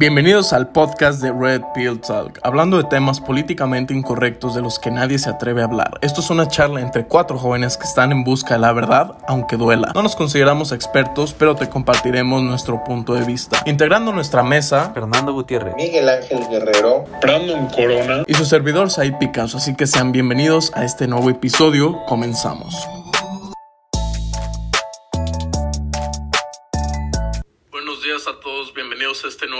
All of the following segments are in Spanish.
Bienvenidos al podcast de Red Pill Talk, hablando de temas políticamente incorrectos de los que nadie se atreve a hablar. Esto es una charla entre cuatro jóvenes que están en busca de la verdad, aunque duela. No nos consideramos expertos, pero te compartiremos nuestro punto de vista. Integrando nuestra mesa, Fernando Gutiérrez, Miguel Ángel Guerrero, Brandon Corona y su servidor Said Picasso, así que sean bienvenidos a este nuevo episodio. Comenzamos.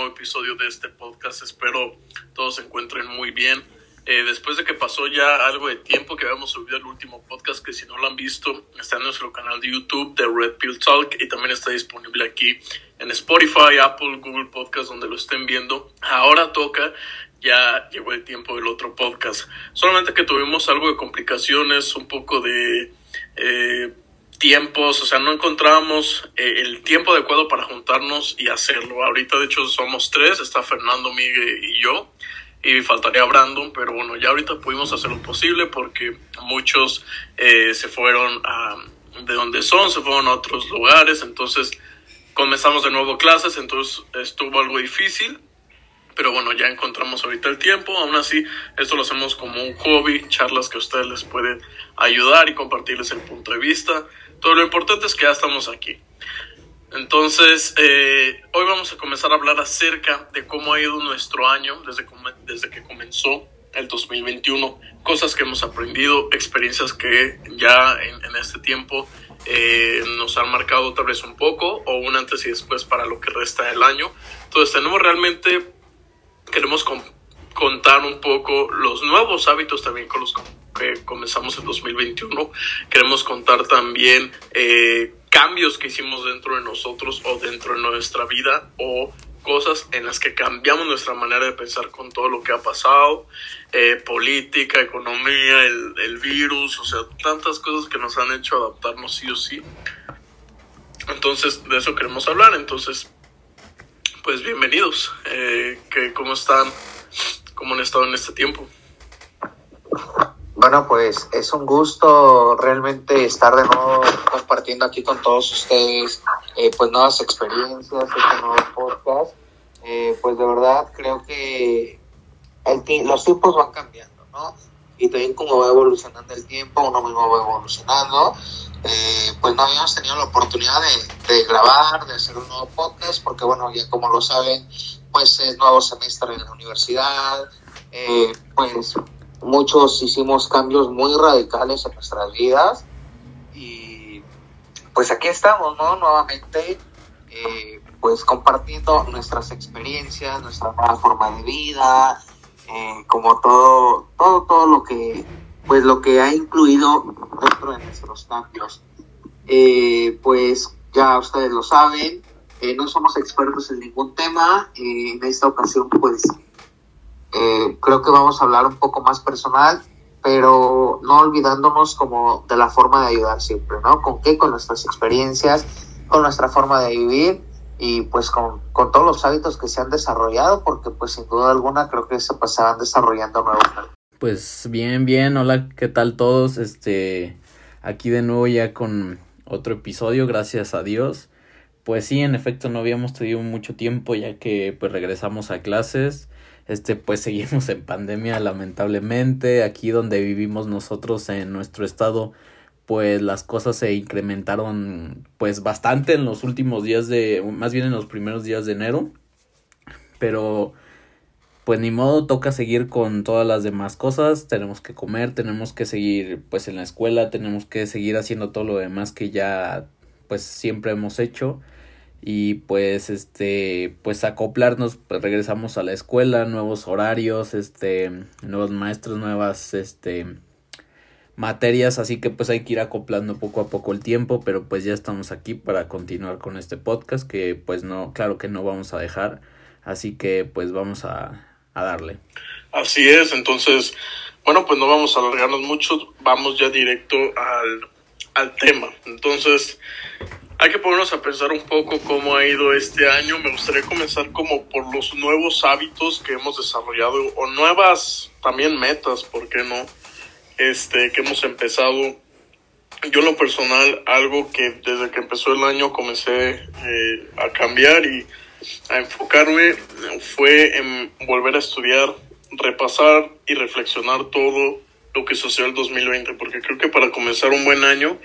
Episodio de este podcast. Espero todos se encuentren muy bien. Eh, después de que pasó ya algo de tiempo que habíamos subido el último podcast, que si no lo han visto, está en nuestro canal de YouTube de Red Pill Talk y también está disponible aquí en Spotify, Apple, Google Podcast, donde lo estén viendo. Ahora toca, ya llegó el tiempo del otro podcast. Solamente que tuvimos algo de complicaciones, un poco de... Eh, tiempos, o sea, no encontrábamos eh, el tiempo adecuado para juntarnos y hacerlo. Ahorita, de hecho, somos tres, está Fernando, Miguel y yo, y faltaría Brandon, pero bueno, ya ahorita pudimos hacer lo posible porque muchos eh, se fueron a, de donde son, se fueron a otros lugares, entonces comenzamos de nuevo clases, entonces estuvo algo difícil. Pero bueno, ya encontramos ahorita el tiempo. Aún así, esto lo hacemos como un hobby, charlas que a ustedes les pueden ayudar y compartirles el punto de vista. Todo lo importante es que ya estamos aquí. Entonces, eh, hoy vamos a comenzar a hablar acerca de cómo ha ido nuestro año desde, desde que comenzó el 2021, cosas que hemos aprendido, experiencias que ya en, en este tiempo eh, nos han marcado tal vez un poco o un antes y después para lo que resta del año. Entonces, tenemos realmente, queremos contar un poco los nuevos hábitos también con los que comenzamos en 2021. Queremos contar también eh, cambios que hicimos dentro de nosotros o dentro de nuestra vida o cosas en las que cambiamos nuestra manera de pensar con todo lo que ha pasado, eh, política, economía, el, virus, o sea, tantas cosas que nos han hecho adaptarnos sí o sí. Entonces, de eso queremos hablar. Entonces, pues bienvenidos. Eh, ¿Cómo están? ¿Cómo han estado en este tiempo? Bueno, pues es un gusto realmente estar de nuevo compartiendo aquí con todos ustedes eh, pues nuevas experiencias, este nuevo podcast. Eh, pues de verdad creo que el, los tiempos van cambiando, ¿no? Y también como va evolucionando el tiempo, uno mismo va evolucionando. Eh, pues no habíamos tenido la oportunidad de, de, grabar, de hacer un nuevo podcast, porque bueno, ya como lo saben, pues es nuevo semestre en la universidad, pues muchos hicimos cambios muy radicales en nuestras vidas y pues aquí estamos, ¿no? Nuevamente, eh, pues compartiendo nuestras experiencias, nuestra nueva forma de vida, eh, como todo, todo, todo lo que, pues lo que ha incluido dentro de nuestros cambios. Eh, pues ya ustedes lo saben, no somos expertos en ningún tema, en esta ocasión pues eh, creo que vamos a hablar un poco más personal, pero no olvidándonos como de la forma de ayudar siempre, ¿no? ¿Con qué? Con nuestras experiencias, con nuestra forma de vivir y pues con, con todos los hábitos que se han desarrollado, porque pues sin duda alguna creo que se pasaban desarrollando nuevos. Pues bien, bien, hola, ¿qué tal todos? Este, aquí de nuevo ya con otro episodio, gracias a Dios. Pues sí, en efecto no habíamos tenido mucho tiempo ya que pues regresamos a clases este pues seguimos en pandemia lamentablemente. Aquí donde vivimos nosotros en nuestro estado pues las cosas se incrementaron pues bastante en los últimos días de más bien en los primeros días de enero. Pero pues ni modo toca seguir con todas las demás cosas. Tenemos que comer tenemos que seguir pues en la escuela tenemos que seguir haciendo todo lo demás que ya pues siempre hemos hecho y pues este pues acoplarnos pues regresamos a la escuela nuevos horarios este nuevos maestros nuevas este materias así que pues hay que ir acoplando poco a poco el tiempo pero pues ya estamos aquí para continuar con este podcast que pues no claro que no vamos a dejar así que pues vamos a, a darle. Así es entonces bueno pues no vamos a alargarnos mucho vamos ya directo al, al tema. Entonces hay que ponernos a pensar un poco cómo ha ido este año. Me gustaría comenzar como por los nuevos hábitos que hemos desarrollado o nuevas también metas, ¿por qué no? Este, que hemos empezado. Yo en lo personal, algo que desde que empezó el año comencé eh, a cambiar y a enfocarme fue en volver a estudiar, repasar y reflexionar todo lo que sucedió el 2020, porque creo que para comenzar un buen año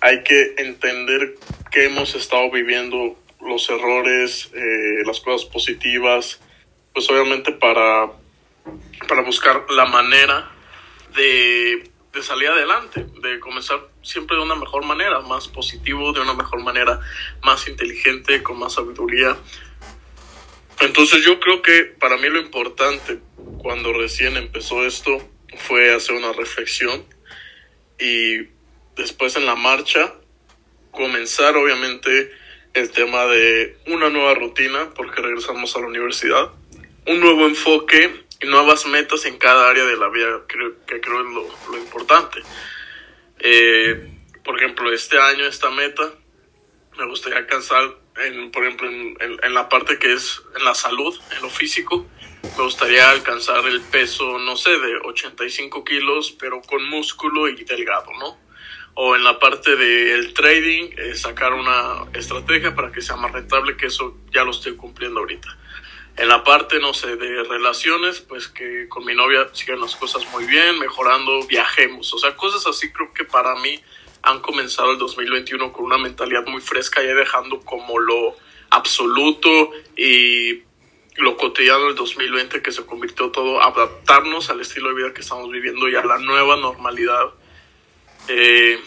hay que entender qué hemos estado viviendo, los errores, eh, las cosas positivas, pues obviamente para, para buscar la manera de, de salir adelante, de comenzar siempre de una mejor manera, más positivo, de una mejor manera, más inteligente, con más sabiduría. Entonces yo creo que para mí lo importante cuando recién empezó esto fue hacer una reflexión y después en la marcha comenzar obviamente el tema de una nueva rutina porque regresamos a la universidad, un nuevo enfoque y nuevas metas en cada área de la vida, creo, que creo es lo, lo importante. Eh, por ejemplo, este año, esta meta, me gustaría alcanzar, en, por ejemplo, en, en, la parte que es en la salud, en lo físico, me gustaría alcanzar el peso, no sé, de 85 kilos, pero con músculo y delgado, ¿no? O en la parte del trading, eh, sacar una estrategia para que sea más rentable, que eso ya lo estoy cumpliendo ahorita. En la parte, no sé, de relaciones, pues que con mi novia sigan las cosas muy bien, mejorando, viajemos. O sea, cosas así creo que para mí han comenzado el 2021 con una mentalidad muy fresca, ya dejando como lo absoluto y lo cotidiano del 2020 que se convirtió todo, adaptarnos al estilo de vida que estamos viviendo y a la nueva normalidad. Eh,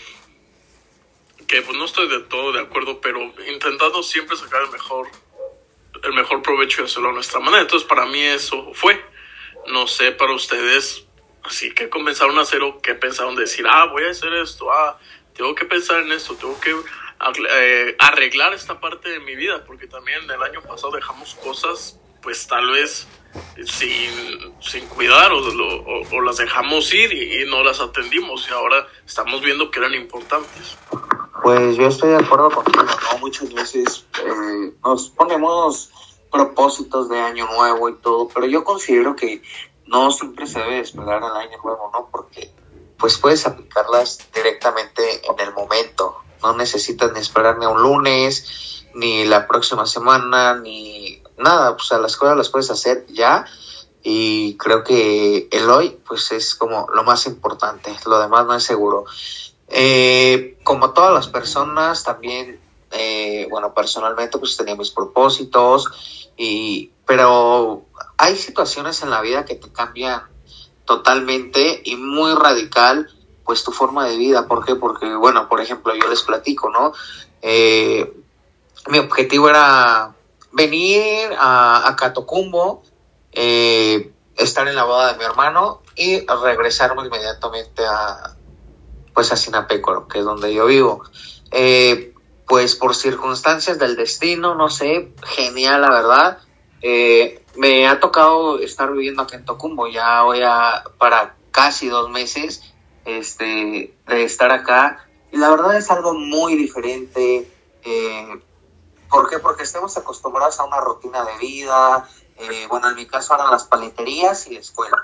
que pues no estoy de todo de acuerdo, pero intentando siempre sacar el mejor el mejor provecho y hacerlo a nuestra manera. Entonces, para mí eso fue. No sé para ustedes, así que comenzaron a hacer o qué pensaron decir, ah, voy a hacer esto, ah, tengo que pensar en esto, tengo que eh, arreglar esta parte de mi vida, porque también el año pasado dejamos cosas, pues tal vez sin, sin cuidar o, o, o las dejamos ir y, no las atendimos y ahora estamos viendo que eran importantes. Pues yo estoy de acuerdo contigo, ¿no? Muchas veces eh, nos ponemos propósitos de año nuevo y todo, pero yo considero que no siempre se debe esperar al año nuevo, ¿no? Porque pues puedes aplicarlas directamente en el momento. No necesitas ni esperar ni un lunes, ni la próxima semana, ni nada. O sea, las cosas las puedes hacer ya. Y creo que el hoy, pues es como lo más importante. Lo demás no es seguro. Eh, como todas las personas, también, eh, bueno, personalmente pues tenía mis propósitos, y, pero hay situaciones en la vida que te cambian totalmente y muy radical pues tu forma de vida. ¿Por qué? Porque, bueno, por ejemplo, yo les platico, ¿no? Eh, mi objetivo era venir a, a Catocumbo, eh, estar en la boda de mi hermano y regresarme inmediatamente a, pues a Sinapecuaro, que es donde yo vivo. Eh, pues por circunstancias del destino, no sé, genial la verdad. Eh, me ha tocado estar viviendo aquí en Tocumbo, ya voy a para casi dos meses este, de estar acá. Y la verdad es algo muy diferente. Eh, ¿Por qué? Porque estamos acostumbrados a una rutina de vida. Eh, bueno, en mi caso eran las paleterías y la escuela.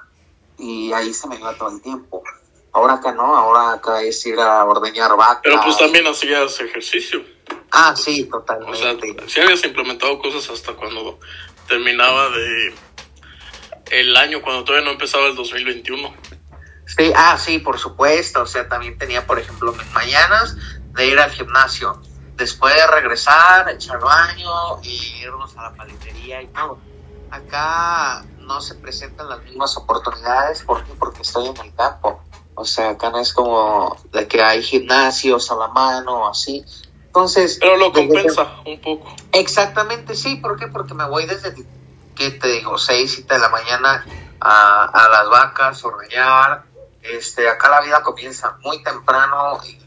Y ahí se me iba todo el tiempo. Ahora acá no, ahora acá es ir a ordeñar vacas. Pero pues también hacías ejercicio. Ah, sí, totalmente. O sea, sí habías implementado cosas hasta cuando terminaba de el año, cuando todavía no empezaba el 2021. Sí, ah, sí, por supuesto. O sea, también tenía, por ejemplo, mis mañanas de ir al gimnasio. Después de regresar, echar baño y irnos a la paletería y todo. Acá no se presentan las mismas oportunidades. ¿Por qué? Porque estoy en el campo. O sea, acá no es como de que hay gimnasios a la mano o así. Entonces. Pero lo compensa un poco. Exactamente, sí. ¿Por qué? Porque me voy desde, ¿qué te digo? 6, 7 de la mañana a, a las vacas, ordeñar. Este, acá la vida comienza muy temprano y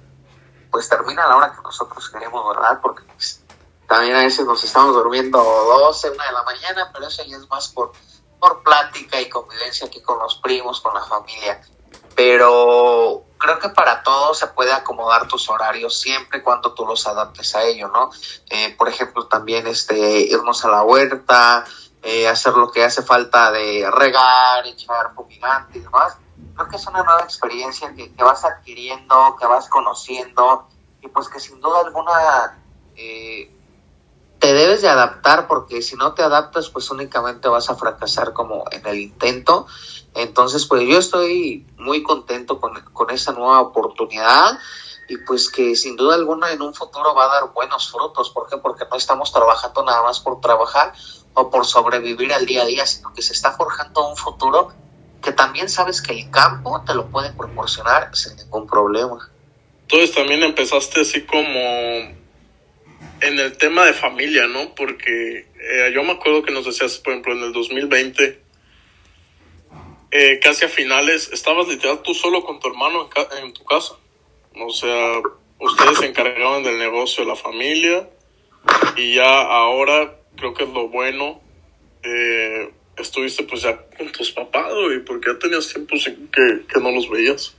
pues termina a la hora que nosotros queremos, ¿verdad? Porque pues, también a veces nos estamos durmiendo 12, 1 de la mañana, pero eso ya es más por, por plática y convivencia aquí con los primos, con la familia pero creo que para todos se puede acomodar tus horarios siempre cuando tú los adaptes a ello, ¿no? Eh, por ejemplo, también este, irnos a la huerta, eh, hacer lo que hace falta de regar, echar fumigante y demás. Creo que es una nueva experiencia que, vas adquiriendo, que vas conociendo y pues que sin duda alguna eh, te debes de adaptar porque si no te adaptas pues únicamente vas a fracasar como en el intento. Entonces pues yo estoy muy contento con, con esa nueva oportunidad y pues que sin duda alguna en un futuro va a dar buenos frutos. ¿Por qué? Porque no estamos trabajando nada más por trabajar o por sobrevivir al día a día, sino que se está forjando un futuro que también sabes que el campo te lo puede proporcionar sin ningún problema. Entonces también empezaste así como en el tema de familia, ¿no? Porque eh, yo me acuerdo que nos decías, por ejemplo, en el 2020, eh, casi a finales, estabas literal tú solo con tu hermano en, tu casa. O sea, ustedes se encargaban del negocio de la familia y ya ahora creo que es lo bueno. Eh, estuviste pues ya con tus papás, y porque ya tenías tiempo que, que no los veías.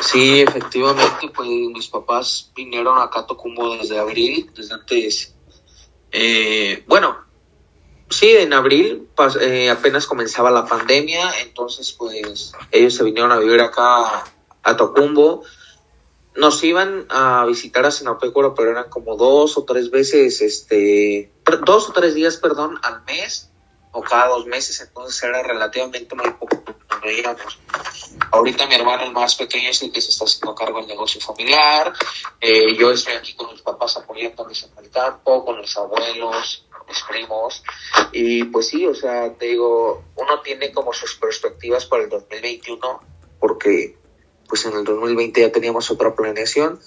Sí, efectivamente, pues mis papás vinieron acá a Tocumbo desde abril, desde antes. Eh, bueno, sí, en abril eh, apenas comenzaba la pandemia, entonces pues ellos se vinieron a vivir acá a Tocumbo. Nos iban a visitar a Sinapécoro, pero eran como dos o tres veces, este, dos o tres días, perdón, al mes cada dos meses, entonces era relativamente muy poco nos veíamos. Ahorita mi hermano el más pequeño es el que se está haciendo cargo del negocio familiar, eh, yo estoy aquí con mis papás apoyándoles en el campo, con los abuelos, mis primos, y pues sí, o sea, te digo, uno tiene como sus perspectivas para el 2021, porque pues en el 2020 ya teníamos otra planeación,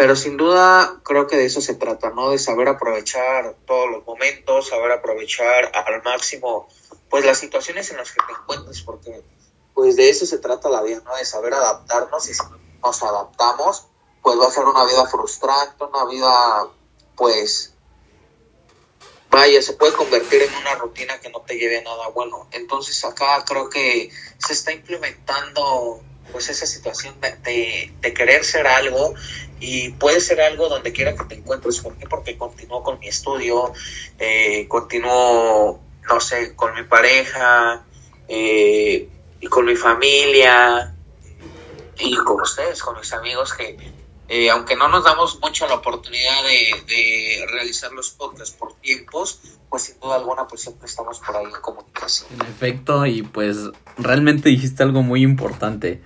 pero sin duda creo que de eso se trata, ¿no? De saber aprovechar todos los momentos, saber aprovechar al máximo, pues las situaciones en las que te encuentres, porque pues de eso se trata la vida, ¿no? De saber adaptarnos y si nos adaptamos, pues va a ser una vida frustrante, una vida, pues, vaya, se puede convertir en una rutina que no te lleve a nada bueno. Entonces acá creo que se está implementando pues esa situación de, de, querer ser algo y puede ser algo donde quiera que te encuentres. ¿Por qué? Porque continúo con mi estudio, eh, no sé, con mi pareja eh, y con mi familia y con ustedes, con mis amigos que eh, aunque no nos damos mucho la oportunidad de, de, realizar los podcasts por tiempos, pues sin duda alguna pues siempre estamos por ahí en comunicación. En efecto, y pues realmente dijiste algo muy importante.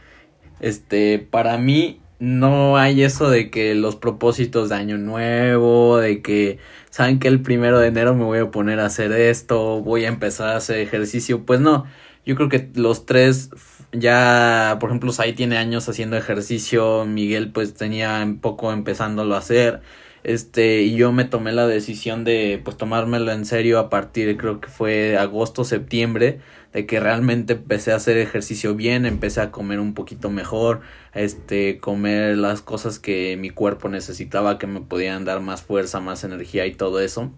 Este, para mí no hay eso de que los propósitos de año nuevo, de que saben que el primero de enero me voy a poner a hacer esto, voy a empezar a hacer ejercicio, pues no. Yo creo que los tres ya, por ejemplo, Sai tiene años haciendo ejercicio, Miguel pues tenía un poco empezándolo a hacer. Este, y yo me tomé la decisión de pues tomármelo en serio a partir creo que fue agosto, septiembre, de que realmente empecé a hacer ejercicio bien, empecé a comer un poquito mejor, este, comer las cosas que mi cuerpo necesitaba, que me podían dar más fuerza, más energía y todo eso.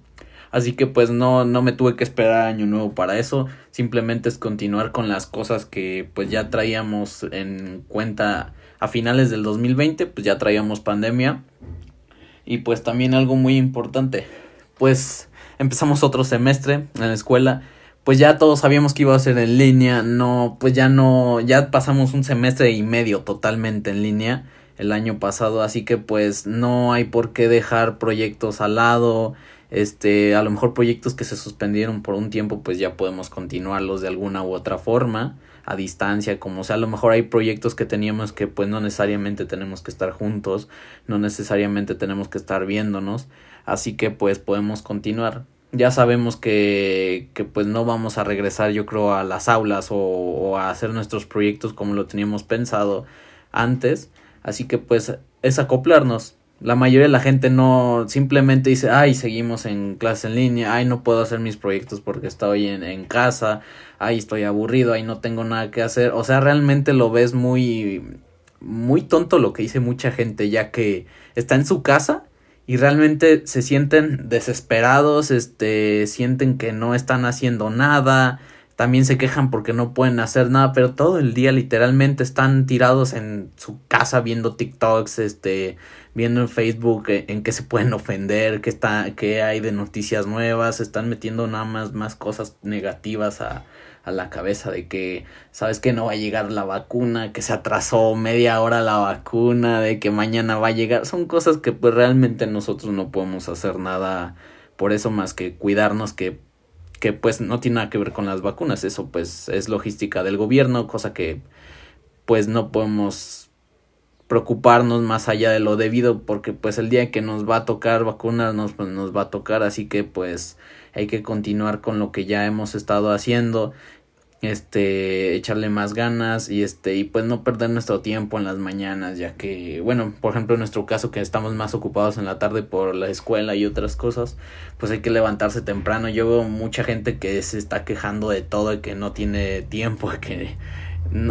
Así que pues no, no me tuve que esperar año nuevo para eso, simplemente es continuar con las cosas que pues ya traíamos en cuenta a finales del 2020, pues ya traíamos pandemia. Y pues también algo muy importante, pues empezamos otro semestre en la escuela pues ya todos sabíamos que iba a ser en línea, no, pues ya no, ya pasamos un semestre y medio totalmente en línea el año pasado, así que pues no hay por qué dejar proyectos al lado, este, a lo mejor proyectos que se suspendieron por un tiempo, pues ya podemos continuarlos de alguna u otra forma, a distancia, como sea, a lo mejor hay proyectos que teníamos que pues no necesariamente tenemos que estar juntos, no necesariamente tenemos que estar viéndonos, así que pues podemos continuar ya sabemos que, que, pues no vamos a regresar yo creo a las aulas o, a hacer nuestros proyectos como lo teníamos pensado antes. Así que pues es acoplarnos. La mayoría de la gente no simplemente dice ay seguimos en clase en línea ay no puedo hacer mis proyectos porque estoy en, en casa ay estoy aburrido ay no tengo nada que hacer o sea realmente lo ves muy muy tonto lo que dice mucha gente ya que está en su casa y realmente se sienten desesperados, este, sienten que no están haciendo nada, también se quejan porque no pueden hacer nada, pero todo el día literalmente están tirados en su casa viendo TikToks, este, viendo en Facebook eh, en qué se pueden ofender, qué está, qué hay de noticias nuevas, están metiendo nada más más cosas negativas a, a la cabeza de que sabes que no va a llegar la vacuna, que se atrasó media hora la vacuna, de que mañana va a llegar, son cosas que pues realmente nosotros no podemos hacer nada por eso más que cuidarnos que que pues no tiene nada que ver con las vacunas, eso pues es logística del gobierno, cosa que pues no podemos preocuparnos más allá de lo debido porque pues el día que nos va a tocar vacunarnos pues nos va a tocar. Así que pues hay que continuar con lo que ya hemos estado haciendo este echarle más ganas y este y pues no perder nuestro tiempo en las mañanas ya que bueno por ejemplo en nuestro caso que estamos más ocupados en la tarde por la escuela y otras cosas pues hay que levantarse temprano. Yo veo mucha gente que se está quejando de todo y que no tiene tiempo que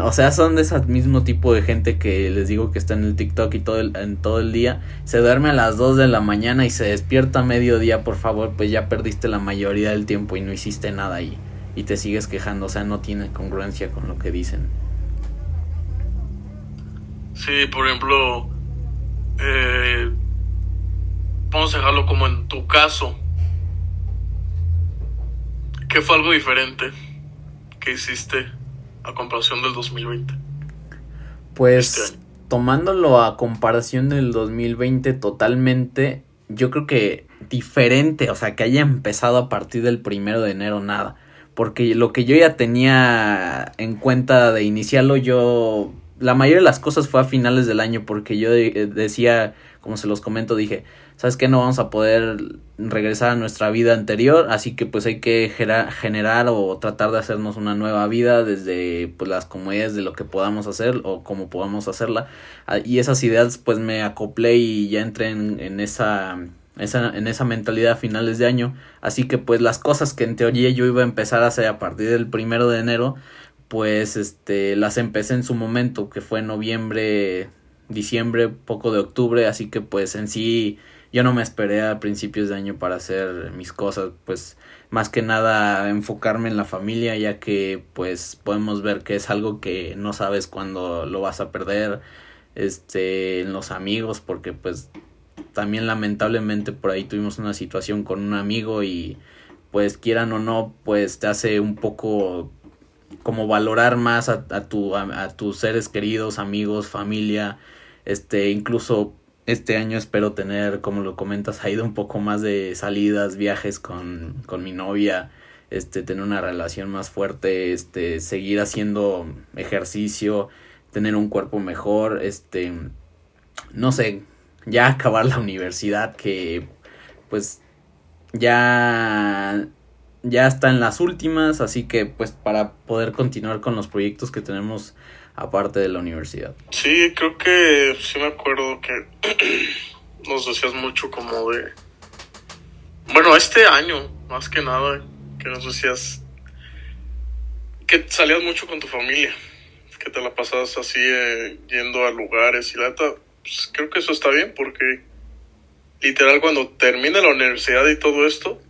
o sea, son de ese mismo tipo de gente que les digo que está en el TikTok y todo el, en todo el día. Se duerme a las 2 de la mañana y se despierta a mediodía, por favor, pues ya perdiste la mayoría del tiempo y no hiciste nada ahí y te sigues quejando, o sea, no tiene congruencia con lo que dicen. Sí, por ejemplo, eh, vamos a dejarlo como en tu caso. ¿Qué fue algo diferente que hiciste a comparación del 2020? Pues este tomándolo a comparación del 2020 totalmente, yo creo que diferente, o sea, que haya empezado a partir del primero de enero nada porque lo que yo ya tenía en cuenta de iniciarlo, yo, la mayoría de las cosas fue a finales del año, porque yo decía, como se los comento, dije, ¿sabes qué? No vamos a poder regresar a nuestra vida anterior, así que pues hay que generar o tratar de hacernos una nueva vida desde pues las comodidades de lo que podamos hacer o cómo podamos hacerla. Ah, y esas ideas pues me acoplé y ya entré en, en esa esa, en esa mentalidad a finales de año. Así que pues las cosas que en teoría yo iba a empezar a hacer a partir del primero de enero, pues este las empecé en su momento, que fue noviembre, diciembre, poco de octubre, así que pues en sí yo no me esperé a principios de año para hacer mis cosas, pues más que nada enfocarme en la familia, ya que pues podemos ver que es algo que no sabes cuándo lo vas a perder, este, en los amigos, porque pues también lamentablemente por ahí tuvimos una situación con un amigo y pues quieran o no, pues te hace un poco como valorar más a, tu, a, tus seres queridos, amigos, familia, este, incluso este año espero tener, como lo comentas, ha ido un poco más de salidas, viajes con, con mi novia, este, tener una relación más fuerte, este, seguir haciendo ejercicio, tener un cuerpo mejor, este, no sé, ya acabar la universidad que pues ya ya está en las últimas, así que pues para poder continuar con los proyectos que tenemos aparte de la universidad. Sí, creo que sí me acuerdo que nos decías mucho como de bueno, este año más que nada que nos decías que salías mucho con tu familia, que te la pasabas así eh, yendo a lugares y la neta pues, creo que eso está bien porque literal cuando termine la universidad y todo esto,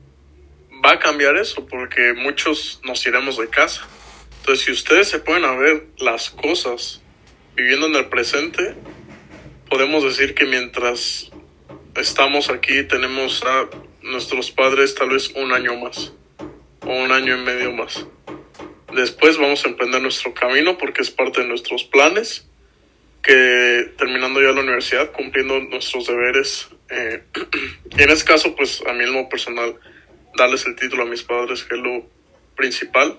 va a cambiar eso porque muchos nos iremos de casa. Entonces, si ustedes se pueden ver las cosas viviendo en el presente, podemos decir que mientras estamos aquí tenemos a nuestros padres tal vez un año más o un año y medio más. Después vamos a emprender nuestro camino porque es parte de nuestros planes que terminando ya la universidad, cumpliendo nuestros deberes, eh, y en ese caso, pues a mí mismo personal, darles el título a mis padres, que es lo principal,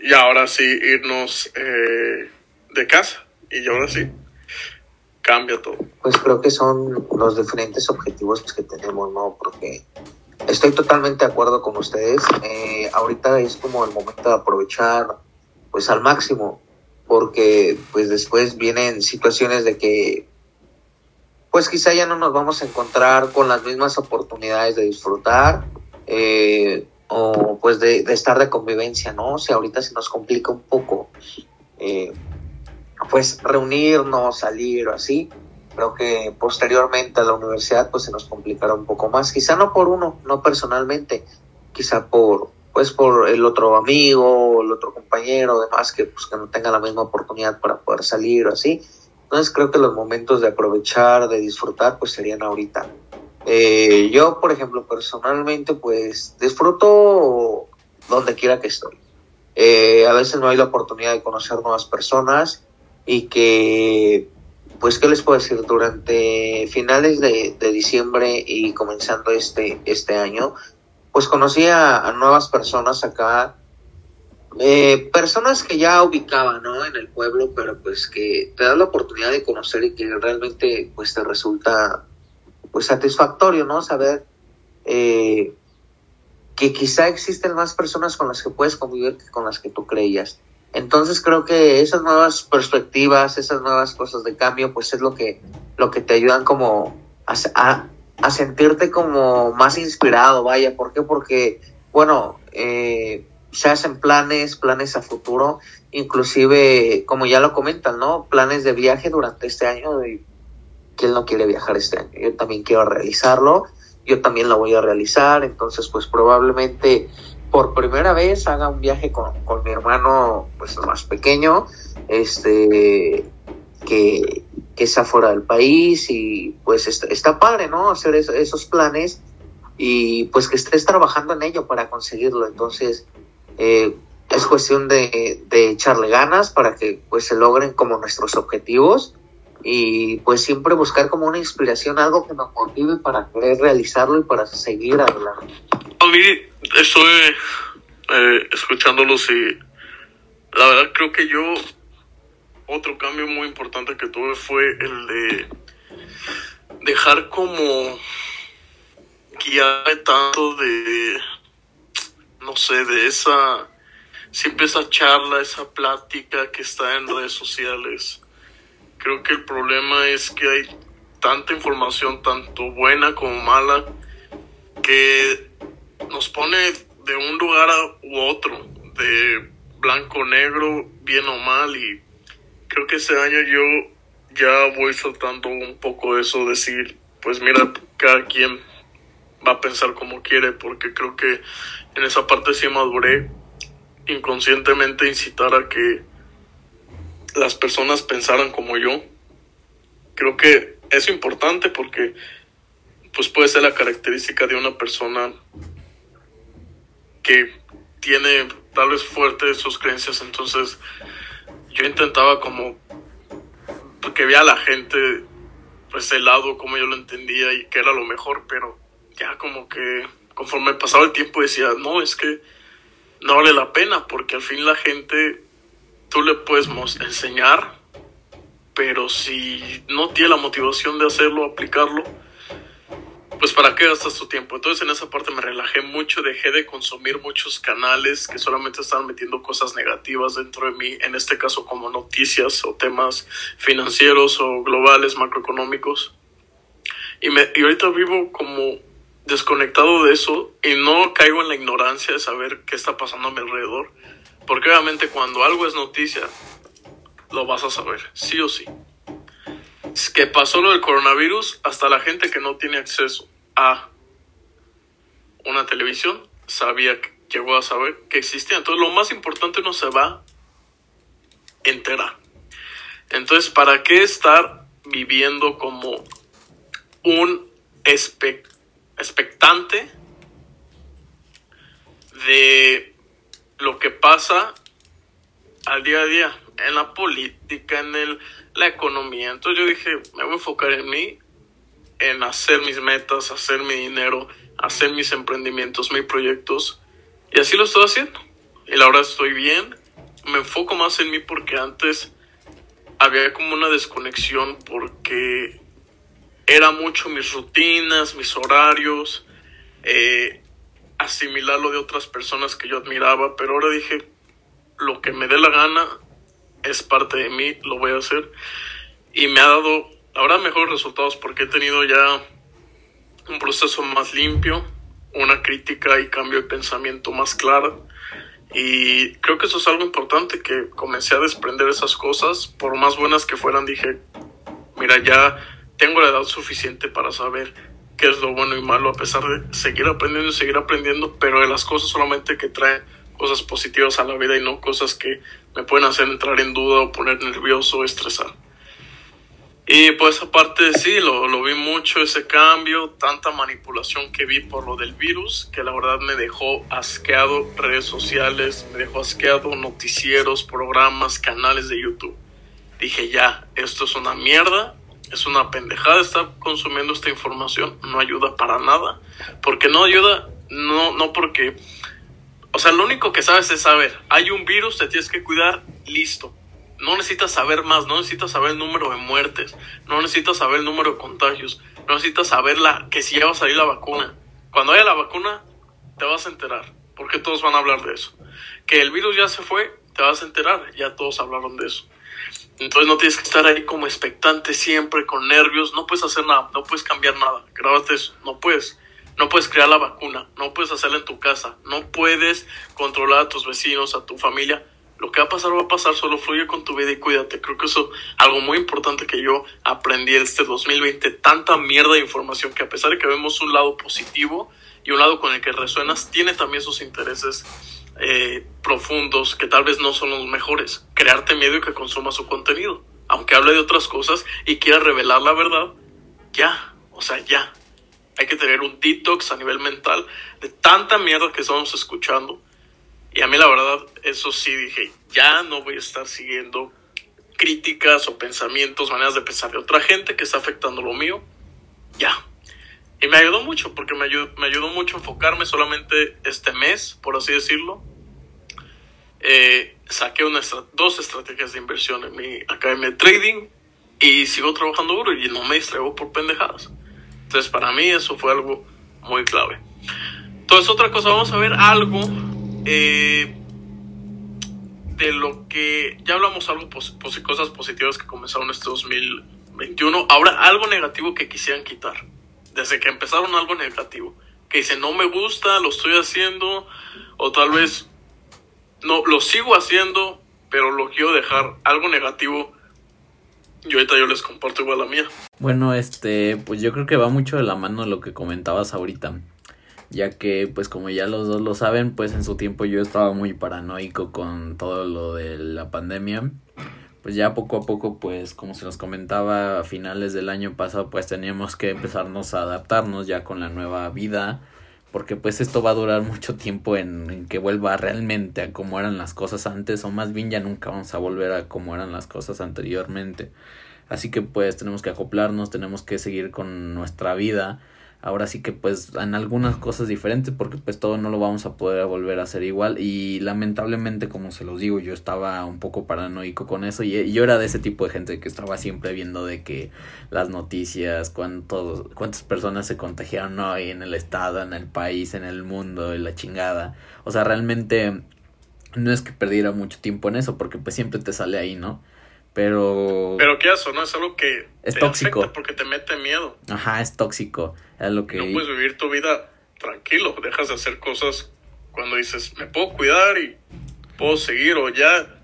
y ahora sí irnos eh, de casa, y ahora sí, cambia todo. Pues creo que son los diferentes objetivos que tenemos, ¿no? Porque estoy totalmente de acuerdo con ustedes, eh, ahorita es como el momento de aprovechar pues al máximo porque pues después vienen situaciones de que pues quizá ya no nos vamos a encontrar con las mismas oportunidades de disfrutar eh, o pues de, estar de convivencia, ¿no? O sea, ahorita se nos complica un poco eh, pues reunirnos, salir o así. Creo que posteriormente a la universidad pues se nos complicará un poco más, quizá no por uno, no personalmente, quizá por, pues por el otro amigo, el otro compañero, demás que pues que no tenga la misma oportunidad para poder salir o así. Entonces creo que los momentos de aprovechar, de disfrutar, pues serían ahorita. Eh, yo, por ejemplo, personalmente, pues disfruto donde quiera que estoy. Eh, a veces no hay la oportunidad de conocer nuevas personas y que pues, ¿qué les puedo decir? Durante finales de, diciembre y comenzando este, este año, pues conocí a, nuevas personas acá, eh, personas que ya ubicaba, ¿no? En el pueblo, pero pues que te da la oportunidad de conocer y que realmente, pues, te resulta, pues, satisfactorio, ¿no? Saber eh, que quizá existen más personas con las que puedes convivir que con las que tú creías. Entonces creo que esas nuevas perspectivas, esas nuevas cosas de cambio, pues es lo que, lo que te ayudan como a, a, sentirte como más inspirado, vaya. ¿Por qué? Porque, bueno, eh, se hacen planes, planes a futuro, inclusive, como ya lo comentan, ¿no? Planes de viaje durante este año. ¿Quién no quiere viajar este año? Yo también quiero realizarlo, yo también lo voy a realizar, entonces pues probablemente por primera vez haga un viaje con, mi hermano pues más pequeño, este que, que está fuera del país y pues está, padre, ¿no? Hacer esos planes y pues que estés trabajando en ello para conseguirlo. Entonces, eh, es cuestión de, de, echarle ganas para que pues se logren como nuestros objetivos y pues siempre buscar como una inspiración, algo que nos motive para querer realizarlo y para seguir adelante. A mí estoy eh, escuchándolos y la verdad creo que yo otro cambio muy importante que tuve fue el de dejar como guiarme tanto de no sé de esa siempre esa charla esa plática que está en redes sociales creo que el problema es que hay tanta información tanto buena como mala que nos pone de un lugar u otro, de blanco negro, bien o mal, y creo que ese año yo ya voy soltando un poco eso, decir, pues mira, cada quien va a pensar como quiere, porque creo que en esa parte sí maduré, inconscientemente incitar a que las personas pensaran como yo. Creo que es importante porque pues puede ser la característica de una persona que tiene tal vez fuertes sus creencias, entonces yo intentaba como que vea a la gente pues el lado como yo lo entendía y que era lo mejor, pero ya como que conforme pasaba el tiempo decía, no, es que no vale la pena porque al fin la gente tú le puedes enseñar, pero si no tiene la motivación de hacerlo, aplicarlo, pues para qué gastas tu tiempo. Entonces en esa parte me relajé mucho, dejé de consumir muchos canales que solamente estaban metiendo cosas negativas dentro de mí, en este caso como noticias o temas financieros o globales, macroeconómicos. Y, me, y ahorita vivo como desconectado de eso y no caigo en la ignorancia de saber qué está pasando a mi alrededor. Porque obviamente cuando algo es noticia, lo vas a saber, sí o sí. Es que pasó lo del coronavirus, hasta la gente que no tiene acceso a una televisión sabía, llegó a saber que existía. Entonces lo más importante no se va a enterar. Entonces, ¿para qué estar viviendo como un expectante de lo que pasa al día a día, en la política, en el, la economía? Entonces yo dije, me voy a enfocar en mí en hacer mis metas, hacer mi dinero, hacer mis emprendimientos, mis proyectos. Y así lo estoy haciendo. Y la verdad estoy bien. Me enfoco más en mí porque antes había como una desconexión porque era mucho mis rutinas, mis horarios, eh, asimilarlo de otras personas que yo admiraba, pero ahora dije, lo que me dé la gana es parte de mí, lo voy a hacer. Y me ha dado habrá mejores resultados porque he tenido ya un proceso más limpio, una crítica y cambio de pensamiento más clara. Y creo que eso es algo importante, que comencé a desprender esas cosas, por más buenas que fueran, dije, mira, ya tengo la edad suficiente para saber qué es lo bueno y malo, a pesar de seguir aprendiendo y seguir aprendiendo, pero de las cosas solamente que traen cosas positivas a la vida y no cosas que me pueden hacer entrar en duda o poner nervioso o estresar. Y pues aparte sí, lo, lo, vi mucho ese cambio, tanta manipulación que vi por lo del virus, que la verdad me dejó asqueado redes sociales, me dejó asqueado noticieros, programas, canales de YouTube. dije ya, esto es una mierda, es una pendejada estar consumiendo esta información, no ayuda para nada, porque no ayuda, no, no porque, o sea, lo único que sabes es saber, hay un virus, te tienes que cuidar, listo. No necesitas saber más, no necesitas saber el número de muertes, no necesitas saber el número de contagios, no necesitas saber la, que si ya va a salir la vacuna. Cuando haya la vacuna, te vas a enterar, porque todos van a hablar de eso. Que el virus ya se fue, te vas a enterar, ya todos hablaron de eso. Entonces no tienes que estar ahí como expectante siempre, con nervios, no puedes hacer nada, no puedes cambiar nada, grábate eso, no puedes. No puedes crear la vacuna, no puedes hacerla en tu casa, no puedes controlar a tus vecinos, a tu familia. Lo que va a pasar va a pasar, solo fluye con tu vida y cuídate. Creo que eso algo muy importante que yo aprendí este 2020, tanta mierda de información que a pesar de que vemos un lado positivo y un lado con el que resuenas, tiene también sus intereses eh, profundos que tal vez no son los mejores. Crearte miedo y que consuma su contenido. Aunque hable de otras cosas y quiera revelar la verdad, ya, o sea, ya. Hay que tener un detox a nivel mental de tanta mierda que estamos escuchando. Y a mí la verdad, eso sí dije, ya no voy a estar siguiendo críticas o pensamientos, maneras de pensar de otra gente que está afectando lo mío. Ya. Y me ayudó mucho, porque me ayudó, me ayudó mucho enfocarme solamente este mes, por así decirlo. Eh, saqué una, dos estrategias de inversión en mi academia de trading y sigo trabajando duro y no me distraigo por pendejadas. Entonces, para mí eso fue algo muy clave. Entonces, otra cosa, vamos a ver algo eh, de lo que ya hablamos, algo cosas positivas que comenzaron este 2021. Ahora, algo negativo que quisieran quitar. Desde que empezaron algo negativo. Que dice, no me gusta, lo estoy haciendo, o tal vez no, lo sigo haciendo, pero lo quiero dejar algo negativo y ahorita yo les comparto igual la mía. Bueno, este, pues yo creo que va mucho de la mano lo que comentabas ahorita. Ya que, pues como ya los dos lo saben, pues en su tiempo yo estaba muy paranoico con todo lo de la pandemia. Pues ya poco a poco, pues como se nos comentaba a finales del año pasado, pues teníamos que empezarnos a adaptarnos ya con la nueva vida porque pues esto va a durar mucho tiempo en, que vuelva realmente a como eran las cosas antes o más bien ya nunca vamos a volver a como eran las cosas anteriormente. Así que pues tenemos que acoplarnos tenemos que seguir con nuestra vida ahora sí que pues en algunas cosas diferentes porque pues todo no lo vamos a poder volver a hacer igual. Y lamentablemente como se los digo yo estaba un poco paranoico con eso. Y yo era de ese tipo de gente que estaba siempre viendo de que las noticias cuántos cuántas personas se contagiaron hoy en el estado en el país en el mundo y la chingada. O sea realmente no es que perdiera mucho tiempo en eso porque pues siempre te sale ahí no pero. Pero qué eso, ¿no? Es algo que. Es tóxico. porque te mete miedo. Ajá, es tóxico. Es lo que. No puedes vivir tu vida tranquilo. Dejas de hacer cosas cuando dices, me puedo cuidar y puedo seguir o ya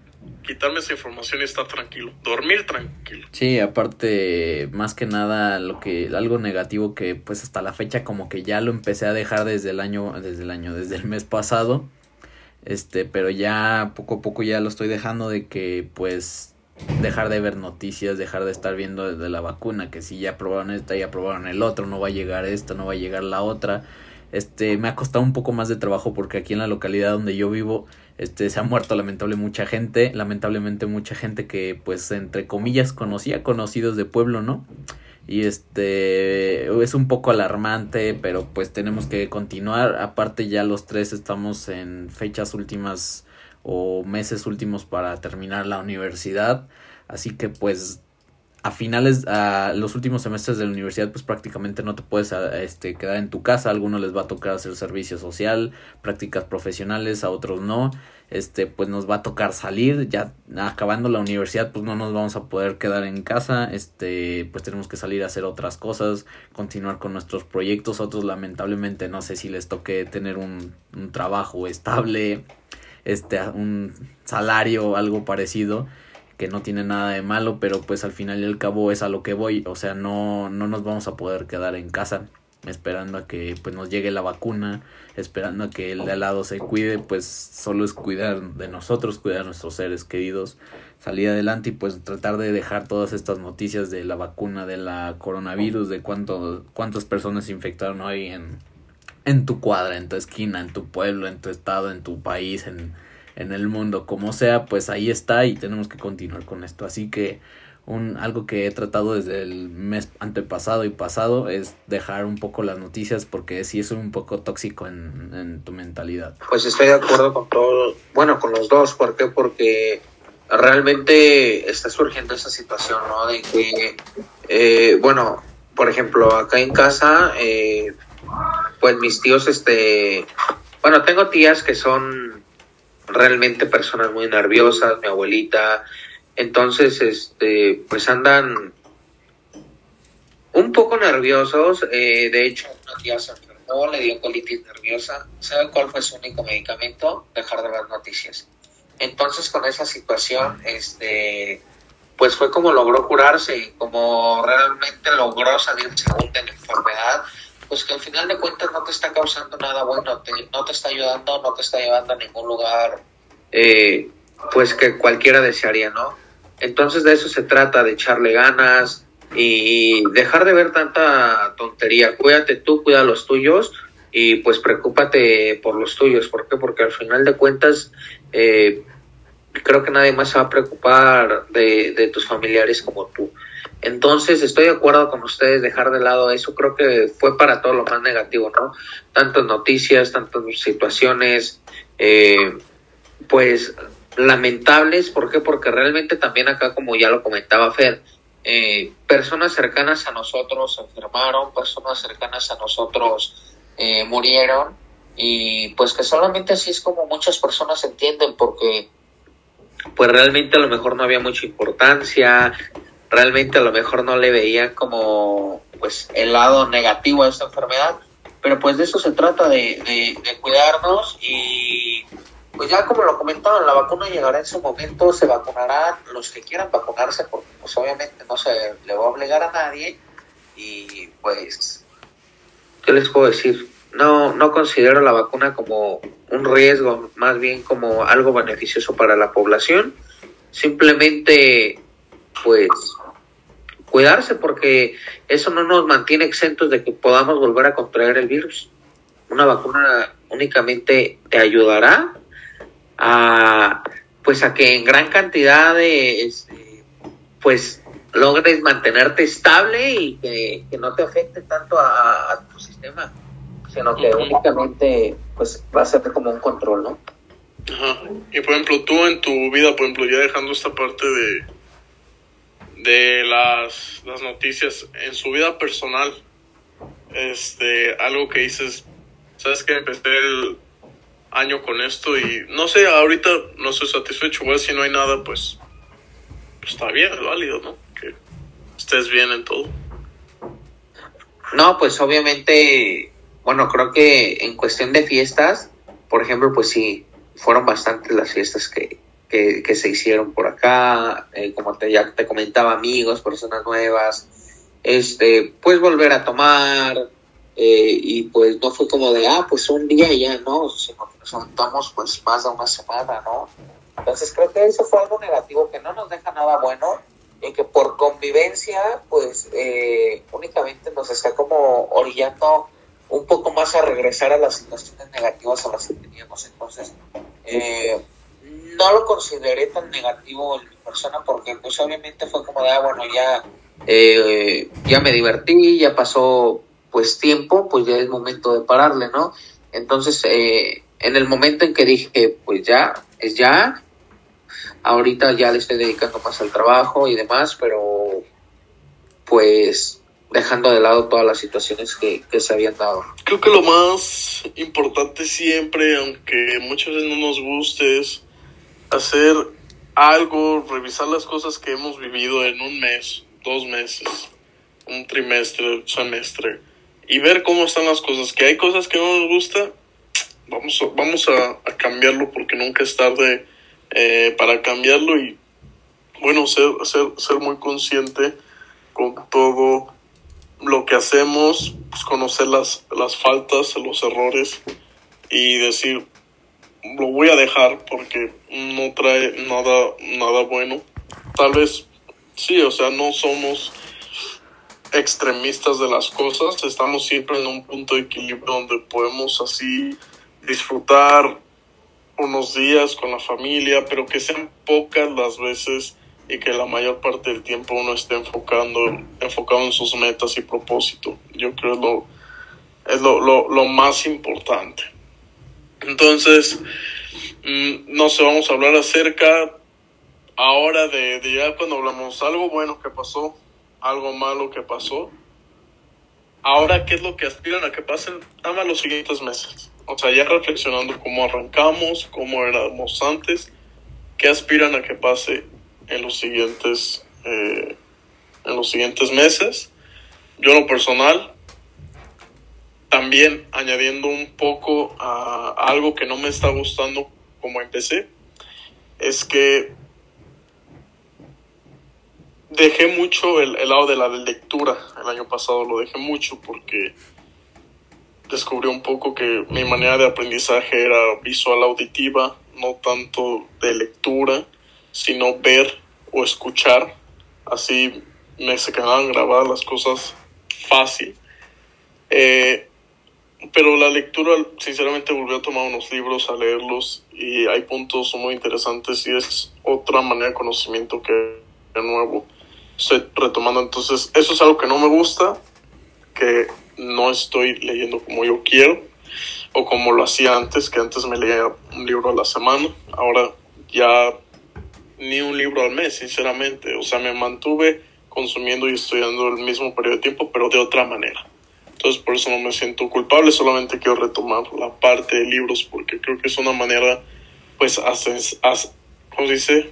quitarme esa información y estar tranquilo. Dormir tranquilo. Sí, aparte, más que nada, lo que. Algo negativo que, pues hasta la fecha, como que ya lo empecé a dejar desde el año. Desde el año, desde el mes pasado. Este, pero ya poco a poco ya lo estoy dejando de que, pues dejar de ver noticias, dejar de estar viendo de la vacuna, que si ya aprobaron esta, ya aprobaron el otro, no va a llegar esta, no va a llegar la otra. Este, me ha costado un poco más de trabajo porque aquí en la localidad donde yo vivo, este, se ha muerto lamentable mucha gente, lamentablemente mucha gente que, pues, entre comillas, conocía, conocidos de pueblo, ¿no? Y este, es un poco alarmante, pero pues tenemos que continuar. Aparte ya los tres estamos en fechas últimas o meses últimos para terminar la universidad. Así que pues a finales, a los últimos semestres de la universidad, pues prácticamente no te puedes este, quedar en tu casa. A algunos les va a tocar hacer servicio social, prácticas profesionales, a otros no. Este, pues nos va a tocar salir. Ya acabando la universidad, pues no nos vamos a poder quedar en casa. Este, pues tenemos que salir a hacer otras cosas, continuar con nuestros proyectos. Otros, lamentablemente, no sé si les toque tener un, un trabajo estable este un salario o algo parecido que no tiene nada de malo, pero pues al final y al cabo es a lo que voy, o sea, no no nos vamos a poder quedar en casa esperando a que pues nos llegue la vacuna, esperando a que el de al lado se cuide, pues solo es cuidar de nosotros, cuidar a nuestros seres queridos, salir adelante y pues tratar de dejar todas estas noticias de la vacuna, de la coronavirus, de cuánto, cuántas personas se infectaron hoy en, en tu cuadra, en tu esquina, en tu pueblo, en tu estado, en tu país, en, en el mundo. Como sea, pues ahí está y tenemos que continuar con esto. Así que un, algo que he tratado desde el mes antepasado y pasado es dejar un poco las noticias porque sí es un poco tóxico en, tu mentalidad. Pues estoy de acuerdo con todo, bueno, con los dos, ¿por qué? Porque realmente está surgiendo esa situación, ¿no? De que, eh, bueno, por ejemplo, acá en casa, eh, pues mis tíos, este, bueno, tengo tías que son realmente personas muy nerviosas, mi abuelita, entonces, este, pues andan un poco nerviosos, eh, de hecho, una tía se enfermó, le dio colitis nerviosa, ¿sabe cuál fue su único medicamento? Dejar de ver noticias. Entonces, con esa situación, este, pues fue como logró curarse, como realmente logró salir según de la enfermedad, pues que al final de cuentas no te está causando nada bueno, no te está ayudando, no te está llevando a ningún lugar, eh, pues que cualquiera desearía, ¿no? Entonces de eso se trata, de echarle ganas y dejar de ver tanta tontería. Cuídate tú, cuida los tuyos y pues preocúpate por los tuyos. ¿Por qué? Porque al final de cuentas eh, creo que nadie más se va a preocupar de, de, tus familiares como tú. Entonces estoy de acuerdo con ustedes, dejar de lado eso, creo que fue para todo lo más negativo, ¿no? Tantas noticias, tantas situaciones, eh, pues lamentables, ¿por qué? Porque realmente también acá, como ya lo comentaba Fer, eh, personas cercanas a nosotros se enfermaron, personas cercanas a nosotros eh, murieron y pues que solamente así es como muchas personas entienden porque pues realmente a lo mejor no había mucha importancia, realmente a lo mejor no le veían como pues el lado negativo a esta enfermedad, pero pues de eso se trata, de, de, cuidarnos y pues ya como lo comentaron, la vacuna llegará en su momento, se vacunarán los que quieran vacunarse, porque pues obviamente no se le va a obligar a nadie y pues, ¿qué les puedo decir? no, no considero la vacuna como un riesgo, más bien como algo beneficioso para la población. Simplemente, pues, cuidarse porque eso no nos mantiene exentos de que podamos volver a contraer el virus. Una vacuna únicamente te ayudará a, pues, a que en gran cantidad de, pues, logres mantenerte estable y que, no te afecte tanto a tu sistema sino que únicamente pues va a ser como un control, ¿no? Ajá. Y por ejemplo, tú en tu vida, por ejemplo, ya dejando esta parte de de las, las noticias en su vida personal, este, algo que dices, sabes que empecé el año con esto y no sé, ahorita no estoy satisfecho, igual si no hay nada, pues, pues está bien, es válido, ¿no? Que estés bien en todo. No, pues obviamente bueno, creo que en cuestión de fiestas, por ejemplo, pues sí, fueron bastantes las fiestas que, que, se hicieron por acá, eh, como te, ya te comentaba, amigos, personas nuevas, este, pues volver a tomar, eh, y pues no fue como de, ah, pues un día ya, ¿no? Sino que nos aventamos pues más de una semana, ¿no? Entonces creo que eso fue algo negativo que no nos deja nada bueno y que por convivencia pues eh, únicamente nos está como orillando un poco más a regresar a las situaciones negativas a las que teníamos. Entonces, eh, no lo consideré tan negativo en mi persona porque pues obviamente fue como de, ah, bueno, ya, eh, ya me divertí, ya pasó pues tiempo, pues ya es momento de pararle, ¿no? Entonces, eh, en el momento en que dije, pues ya, es ya, ahorita ya le estoy dedicando más al trabajo y demás, pero pues dejando de lado todas las situaciones que, se habían dado. Creo que lo más importante siempre, aunque muchas veces no nos guste, es hacer algo, revisar las cosas que hemos vivido en un mes, dos meses, un trimestre, semestre, y ver cómo están las cosas. Que hay cosas que no nos gusta, vamos a, vamos a, cambiarlo porque nunca es tarde eh, para cambiarlo y bueno, ser, ser, ser muy consciente con todo lo que hacemos, pues conocer las, las faltas, los errores y decir, lo voy a dejar porque no trae nada, nada bueno. Tal vez, sí, o sea, no somos extremistas de las cosas, estamos siempre en un punto de equilibrio donde podemos así disfrutar unos días con la familia, pero que sean pocas las veces y que la mayor parte del tiempo uno esté enfocando, enfocado en sus metas y propósito. Yo creo es lo, es lo, lo, lo más importante. Entonces, mm, no sé, vamos a hablar acerca ahora de, de ya cuando hablamos algo bueno que pasó, algo malo que pasó. Ahora, ¿qué es lo que aspiran a que pasen a los siguientes meses? O sea, ya reflexionando cómo arrancamos, cómo éramos antes, ¿qué aspiran a que pase en los siguientes, eh, en los siguientes meses? Yo lo personal, también añadiendo un poco a, algo que no me está gustando como empecé, es que dejé mucho el, lado de la lectura. El año pasado lo dejé mucho porque descubrí un poco que mi manera de aprendizaje era visual auditiva, no tanto de lectura, sino ver o escuchar. Así me se quedaban grabadas las cosas fácil. Eh, pero la lectura, sinceramente, volví a tomar unos libros, a leerlos y hay puntos muy interesantes y es otra manera de conocimiento que de nuevo estoy retomando. Entonces, eso es algo que no me gusta, que no estoy leyendo como yo quiero o como lo hacía antes, que antes me leía un libro a la semana, ahora ya ni un libro al mes, sinceramente. O sea, me mantuve consumiendo y estudiando el mismo periodo de tiempo, pero de otra manera. Entonces por eso no me siento culpable, solamente quiero retomar la parte de libros porque creo que es una manera, pues, ¿cómo se dice?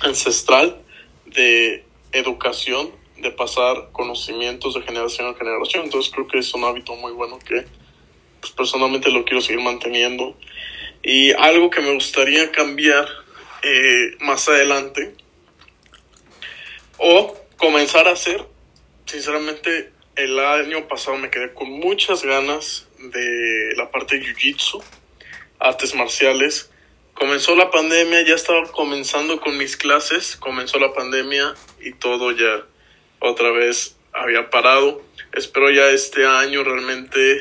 Ancestral de educación, de pasar conocimientos de generación a generación. Entonces creo que es un hábito muy bueno que pues, personalmente lo quiero seguir manteniendo. Y algo que me gustaría cambiar eh, más adelante o comenzar a hacer, sinceramente, el año pasado me quedé con muchas ganas de la parte de Jiu-Jitsu, artes marciales. Comenzó la pandemia, ya estaba comenzando con mis clases, comenzó la pandemia y todo ya otra vez había parado. Espero ya este año realmente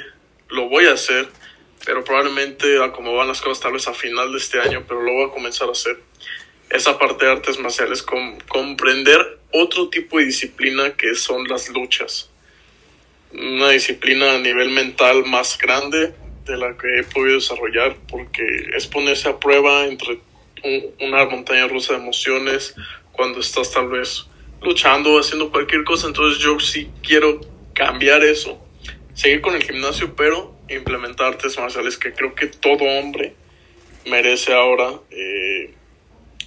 lo voy a hacer, pero probablemente a como van las cosas tal vez a final de este año, pero lo voy a comenzar a hacer. Esa parte de artes marciales, comprender otro tipo de disciplina que son las luchas una disciplina a nivel mental más grande de la que he podido desarrollar porque es ponerse a prueba entre una montaña rusa de emociones cuando estás tal vez luchando haciendo cualquier cosa. Entonces yo sí quiero cambiar eso, seguir con el gimnasio, pero implementar artes marciales que creo que todo hombre merece ahora. Eh,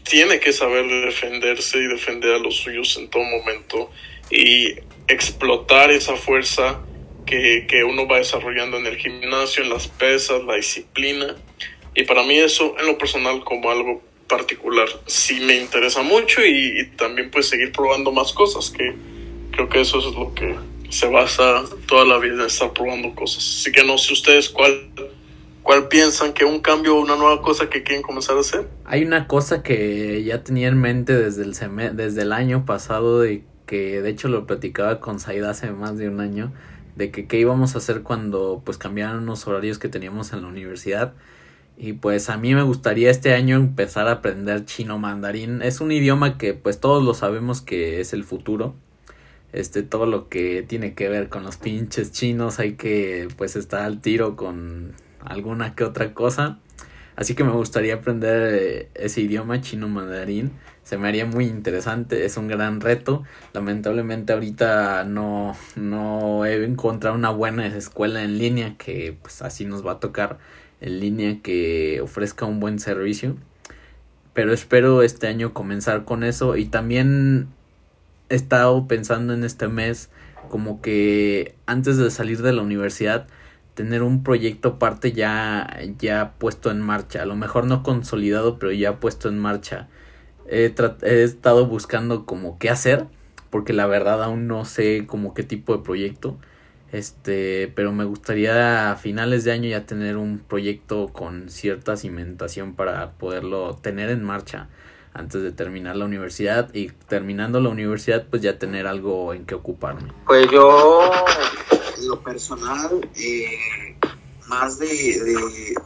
tiene que saber defenderse y defender a los suyos en todo momento y explotar esa fuerza que, que, uno va desarrollando en el gimnasio, en las pesas, la disciplina. Y para mí eso, en lo personal, como algo particular, sí me interesa mucho y, también pues seguir probando más cosas, que creo que eso es lo que se basa toda la vida estar probando cosas. Así que no sé ustedes cuál, cuál piensan que un cambio o una nueva cosa que quieren comenzar a hacer. Hay una cosa que ya tenía en mente desde el, desde el año pasado de que de hecho lo platicaba con Saida hace más de un año, de que qué íbamos a hacer cuando pues cambiaran los horarios que teníamos en la universidad. Y pues a mí me gustaría este año empezar a aprender chino mandarín. Es un idioma que pues todos lo sabemos que es el futuro. Este, todo lo que tiene que ver con los pinches chinos hay que pues estar al tiro con alguna que otra cosa. Así que me gustaría aprender eh, ese idioma chino mandarín. Se me haría muy interesante, es un gran reto. Lamentablemente ahorita no, no he encontrado una buena escuela en línea que pues así nos va a tocar en línea que ofrezca un buen servicio. Pero espero este año comenzar con eso y también he estado pensando en este mes como que antes de salir de la universidad tener un proyecto aparte ya, ya puesto en marcha. A lo mejor no consolidado, pero ya puesto en marcha. He, estado buscando como qué hacer, porque la verdad aún no sé como qué tipo de proyecto. Este, pero me gustaría a finales de año ya tener un proyecto con cierta cimentación para poderlo tener en marcha antes de terminar la universidad y terminando la universidad pues ya tener algo en que ocuparme. Pues yo lo personal, eh, más de,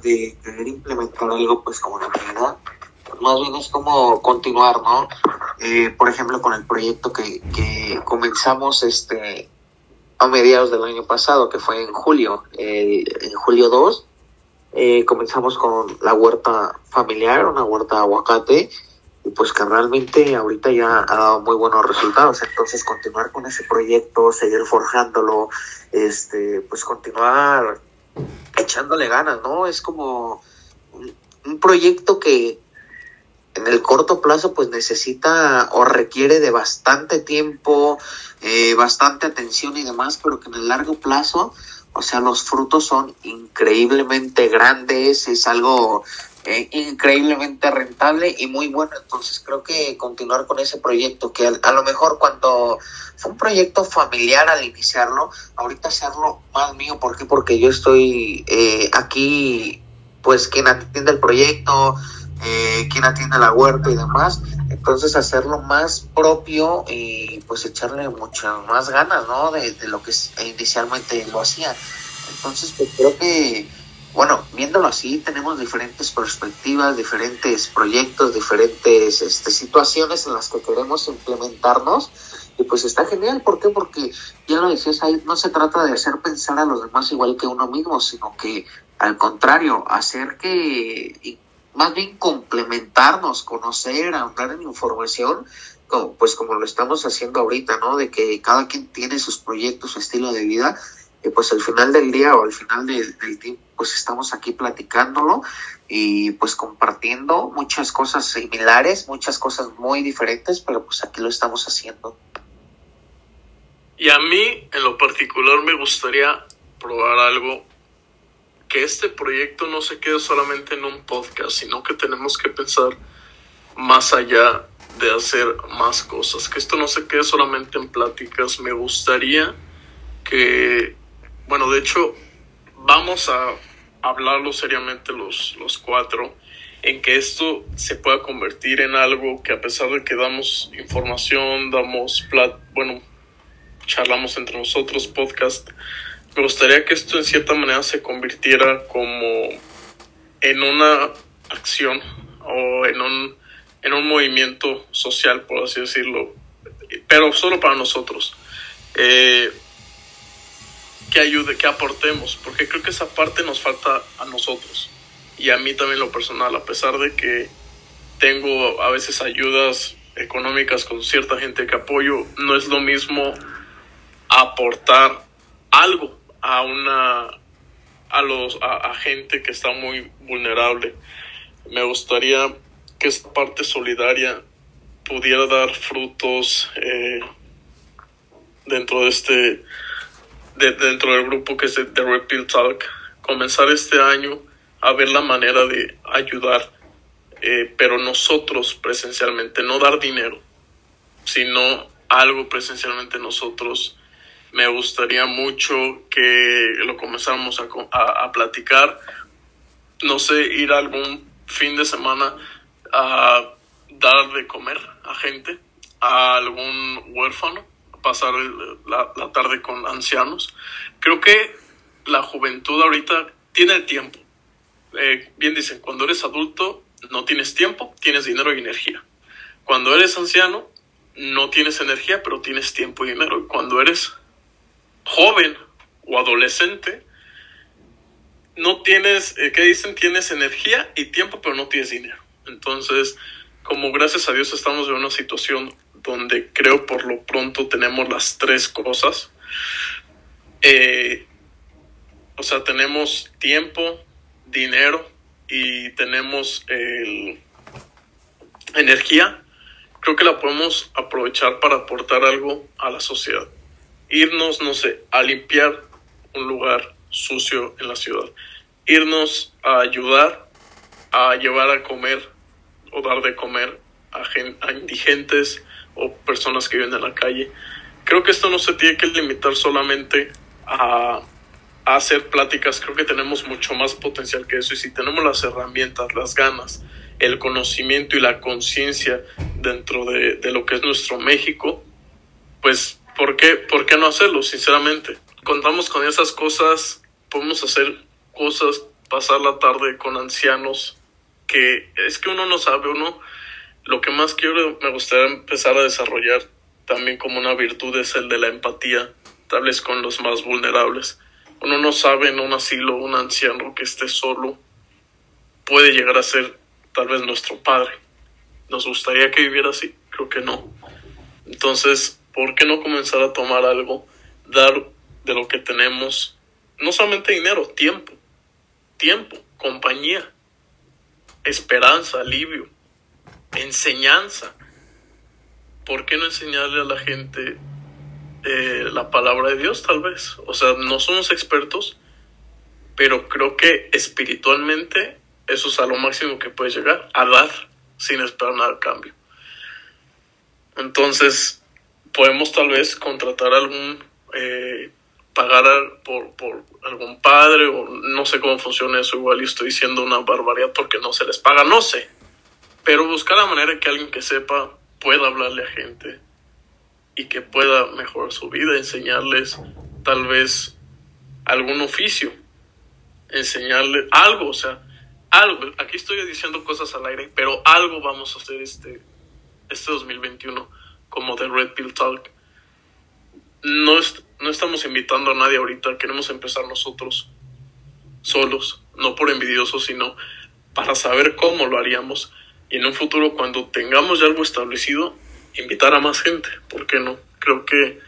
de, querer implementar algo pues como la verdad, más bien es como continuar, ¿no? Eh, por ejemplo, con el proyecto que, que comenzamos este a mediados del año pasado, que fue en julio, en julio 2, eh, comenzamos con la huerta familiar, una huerta de aguacate, y pues que realmente ahorita ya ha dado muy buenos resultados. Entonces continuar con ese proyecto, seguir forjándolo, este, pues continuar echándole ganas, ¿no? Es como un proyecto que en el corto plazo pues necesita o requiere de bastante tiempo, eh, bastante atención y demás, pero que en el largo plazo, o sea, los frutos son increíblemente grandes, es algo eh, increíblemente rentable y muy bueno. Entonces creo que continuar con ese proyecto, que a, lo mejor cuando fue un proyecto familiar al iniciarlo, ahorita hacerlo más mío, ¿por qué? Porque yo estoy eh, aquí, pues quien atiende el proyecto, eh, quien atiende la huerta y demás. Entonces hacerlo más propio y pues echarle muchas más ganas, ¿no? De, de lo que inicialmente lo hacía. Entonces pues creo que, bueno, viéndolo así, tenemos diferentes perspectivas, diferentes proyectos, diferentes este, situaciones en las que queremos implementarnos. Y pues está genial, ¿por qué? Porque ya lo decías ahí, no se trata de hacer pensar a los demás igual que uno mismo, sino que al contrario, hacer que más bien complementarnos, conocer, ahondar en información, como, pues como lo estamos haciendo ahorita, ¿no? De que cada quien tiene sus proyectos, su estilo de vida, y pues al final del día o al final del tiempo, pues estamos aquí platicándolo y pues compartiendo muchas cosas similares, muchas cosas muy diferentes, pero pues aquí lo estamos haciendo. Y a mí, en lo particular, me gustaría probar algo que este proyecto no se quede solamente en un podcast, sino que tenemos que pensar más allá de hacer más cosas, que esto no se quede solamente en pláticas. Me gustaría que, bueno, de hecho, vamos a hablarlo seriamente los, los cuatro, en que esto se pueda convertir en algo que a pesar de que damos información, damos, plat bueno, charlamos entre nosotros, podcast, me gustaría que esto en cierta manera se convirtiera como en una acción o en un, en un movimiento social, por así decirlo, pero solo para nosotros. Eh, que ayude, que aportemos, porque creo que esa parte nos falta a nosotros y a mí también lo personal, a pesar de que tengo a veces ayudas económicas con cierta gente que apoyo, no es lo mismo aportar algo a una a los a, gente que está muy vulnerable. Me gustaría que esta parte solidaria pudiera dar frutos eh, dentro de este de, dentro del grupo que es The Red Pill Talk. Comenzar este año a ver la manera de ayudar, eh, pero nosotros presencialmente, no dar dinero, sino algo presencialmente nosotros me gustaría mucho que lo comenzáramos a, a, platicar. No sé, ir algún fin de semana a dar de comer a gente, a algún huérfano, pasar la, tarde con ancianos. Creo que la juventud ahorita tiene el tiempo. Eh, bien dicen, cuando eres adulto no tienes tiempo, tienes dinero y energía. Cuando eres anciano no tienes energía, pero tienes tiempo y dinero. Cuando eres joven o adolescente, no tienes, eh, ¿qué dicen? Tienes energía y tiempo, pero no tienes dinero. Entonces, como gracias a Dios estamos en una situación donde creo por lo pronto tenemos las tres cosas. Eh, o sea, tenemos tiempo, dinero y tenemos energía. Creo que la podemos aprovechar para aportar algo a la sociedad irnos, no sé, a limpiar un lugar sucio en la ciudad, irnos a ayudar a llevar a comer o dar de comer a, indigentes o personas que viven en la calle. Creo que esto no se tiene que limitar solamente a, a, hacer pláticas, creo que tenemos mucho más potencial que eso. Y si tenemos las herramientas, las ganas, el conocimiento y la conciencia dentro de, de lo que es nuestro México, pues ¿por qué, ¿por qué no hacerlo, sinceramente? Contamos con esas cosas, podemos hacer cosas, pasar la tarde con ancianos, que es que uno no sabe, uno, lo que más quiero, me gustaría empezar a desarrollar también como una virtud es el de la empatía, tal vez con los más vulnerables. Uno no sabe en un asilo un anciano que esté solo puede llegar a ser tal vez nuestro padre. ¿Nos gustaría que viviera así? Creo que no. Entonces, ¿por qué no comenzar a tomar algo, dar de lo que tenemos, no solamente dinero, tiempo, tiempo, compañía, esperanza, alivio, enseñanza? ¿Por qué no enseñarle a la gente eh, la palabra de Dios tal vez? O sea, no somos expertos, pero creo que espiritualmente eso es a lo máximo que puedes llegar, a dar sin esperar nada a cambio. Entonces, podemos tal vez contratar algún, eh, pagar por, por, algún padre, o no sé cómo funciona eso, igual y estoy diciendo una barbaridad porque no se les paga, no sé. Pero buscar la manera que alguien que sepa pueda hablarle a gente y que pueda mejorar su vida, enseñarles tal vez algún oficio, enseñarles algo, o sea, algo, aquí estoy diciendo cosas al aire, pero algo vamos a hacer este, este 2021 como The Red Pill Talk. No, no estamos invitando a nadie ahorita, queremos empezar nosotros solos, no por envidiosos, sino para saber cómo lo haríamos y en un futuro cuando tengamos ya algo establecido, invitar a más gente, ¿por qué no? Creo que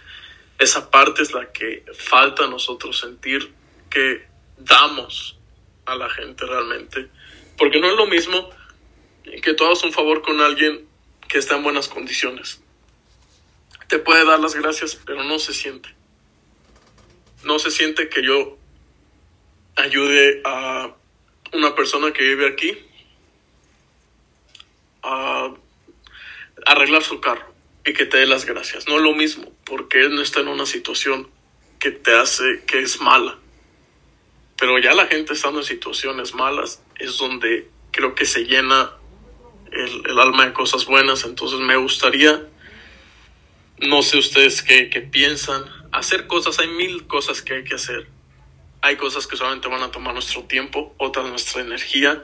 esa parte es la que falta a nosotros sentir que damos a la gente realmente. Porque no es lo mismo que tú hagas un favor con alguien que está en buenas condiciones. Te puede dar las gracias, pero no se siente. No se siente que yo ayude a una persona que vive aquí a arreglar su carro y que te dé las gracias. No es lo mismo, porque él no está en una situación que te hace que es mala. Pero ya la gente estando en situaciones malas es donde creo que se llena el, alma de cosas buenas. Entonces me gustaría, no sé ustedes qué, qué piensan, hacer cosas, hay mil cosas que hay que hacer. Hay cosas que solamente van a tomar nuestro tiempo, otras nuestra energía,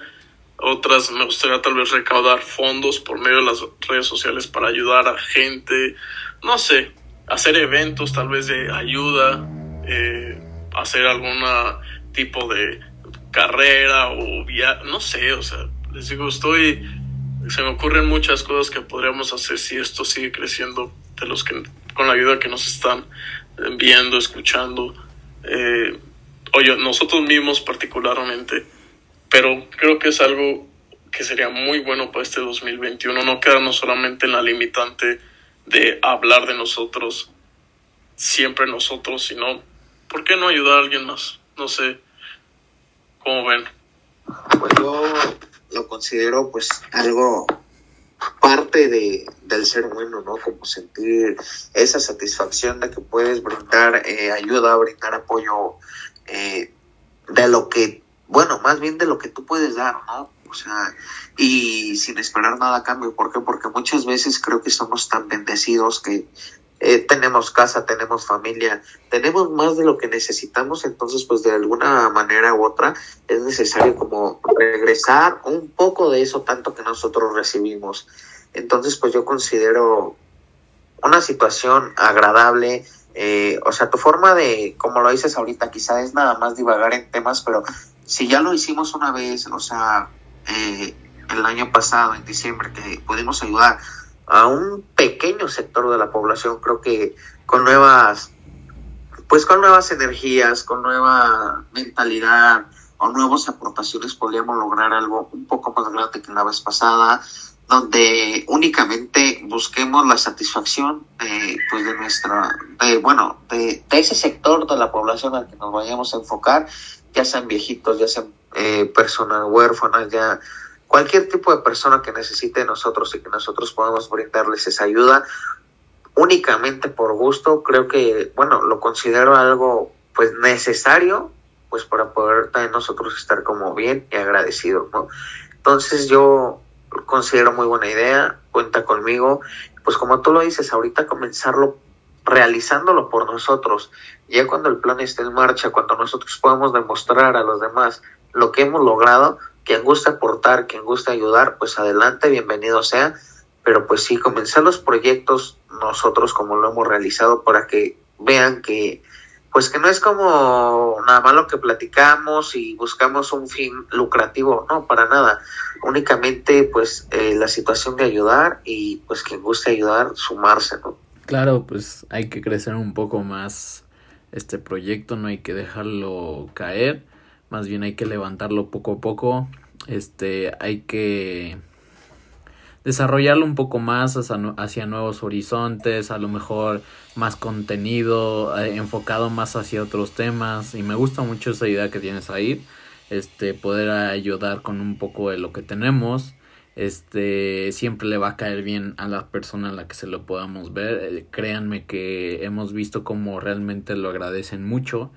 otras me gustaría tal vez recaudar fondos por medio de las redes sociales para ayudar a gente, no sé, hacer eventos tal vez de ayuda, eh, hacer alguna tipo de carrera o via no sé, o sea, les digo, estoy, se me ocurren muchas cosas que podríamos hacer si esto sigue creciendo los que, con la ayuda que nos están viendo, escuchando, eh, oye, nosotros mismos particularmente, pero creo que es algo que sería muy bueno para este 2021, no quedarnos solamente en la limitante de hablar de nosotros, siempre nosotros, sino, ¿por qué no ayudar a alguien más? No sé, ¿cómo ven? Pues yo lo considero pues algo parte de, del ser humano, ¿no? Como sentir esa satisfacción de que puedes brindar eh, ayuda, brindar apoyo eh, de lo que, bueno, más bien de lo que tú puedes dar, ¿no? O sea, y sin esperar nada a cambio. ¿Por qué? Porque muchas veces creo que somos tan bendecidos que eh, tenemos casa, tenemos familia, tenemos más de lo que necesitamos, entonces pues de alguna manera u otra es necesario como regresar un poco de eso tanto que nosotros recibimos. Entonces pues yo considero una situación agradable, eh, o sea, tu forma de, como lo dices ahorita, quizá es nada más divagar en temas, pero si ya lo hicimos una vez, o sea, eh, el año pasado, en diciembre, que pudimos ayudar a un pequeño sector de la población, creo que con nuevas, pues con nuevas energías, con nueva mentalidad o nuevas aportaciones podríamos lograr algo un poco más grande que la vez pasada, donde únicamente busquemos la satisfacción de, pues de nuestra, de, bueno, de, ese sector de la población al que nos vayamos a enfocar, ya sean viejitos, ya sean eh, personas huérfanas, ya cualquier tipo de persona que necesite de nosotros y que nosotros podamos brindarles esa ayuda únicamente por gusto, creo que, bueno, lo considero algo pues necesario pues para poder también nosotros estar como bien y agradecidos, ¿no? Entonces yo considero muy buena idea, cuenta conmigo, pues como tú lo dices, ahorita comenzarlo realizándolo por nosotros. Ya cuando el plan esté en marcha, cuando nosotros podamos demostrar a los demás lo que hemos logrado, quien guste aportar, quien guste ayudar, pues adelante, bienvenido sea. Pero pues sí, comenzar los proyectos nosotros como lo hemos realizado para que vean que pues que no es como nada más lo que platicamos y buscamos un fin lucrativo, no, para nada. Únicamente pues eh, la situación de ayudar y pues quien guste ayudar, sumarse, ¿no? Claro, pues hay que crecer un poco más este proyecto, no hay que dejarlo caer, más bien hay que levantarlo poco a poco, este, hay que desarrollarlo un poco más hacia, nuevos horizontes, a lo mejor más contenido, eh, enfocado más hacia otros temas. Y me gusta mucho esa idea que tienes ahí, este, poder ayudar con un poco de lo que tenemos. Este siempre le va a caer bien a la persona a la que se lo podamos ver. Eh, créanme que hemos visto cómo realmente lo agradecen mucho.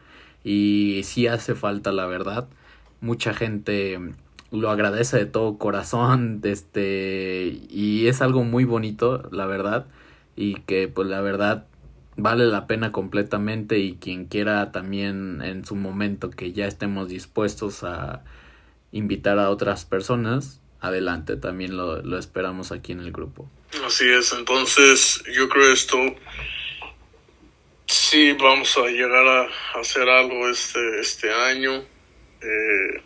Y sí hace falta la verdad. Mucha gente lo agradece de todo corazón, este, y es algo muy bonito, la verdad, y que pues la verdad vale la pena completamente y quien quiera también en su momento que ya estemos dispuestos a invitar a otras personas, adelante, también lo, lo esperamos aquí en el grupo. Así es, entonces yo creo esto sí vamos a llegar a hacer algo este, este año. Eh,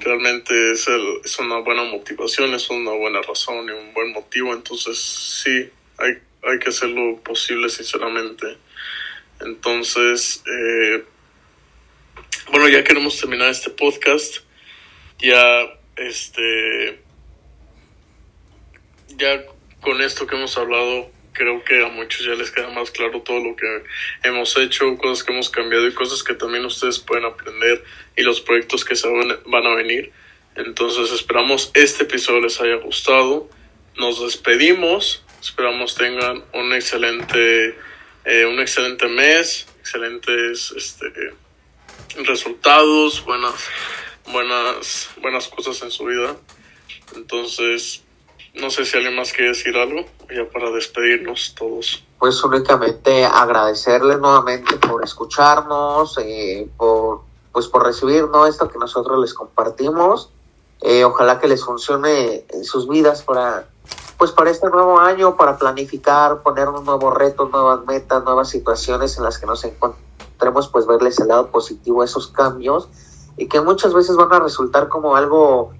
realmente es, el, es una buena motivación, es una buena razón y un buen motivo, entonces sí, hay, hay que hacer lo posible sinceramente. Entonces, eh, bueno, ya queremos terminar este podcast, ya este, ya con esto que hemos hablado, creo que a muchos ya les queda más claro todo lo que hemos hecho, cosas que hemos cambiado y cosas que también ustedes pueden aprender y los proyectos que se van, a venir. Entonces esperamos este episodio les haya gustado. Nos despedimos. Esperamos tengan un excelente, eh, un excelente mes, excelentes este, resultados, buenas, buenas, buenas cosas en su vida. Entonces, no sé si alguien más quiere decir algo, ya para despedirnos todos. Pues únicamente agradecerles nuevamente por escucharnos, eh, por pues por recibir ¿no? esto que nosotros les compartimos. Eh, ojalá que les funcione en sus vidas para pues para este nuevo año, para planificar, poner un nuevo reto, nuevas metas, nuevas situaciones en las que nos encontremos, pues verles el lado positivo a esos cambios y que muchas veces van a resultar como algo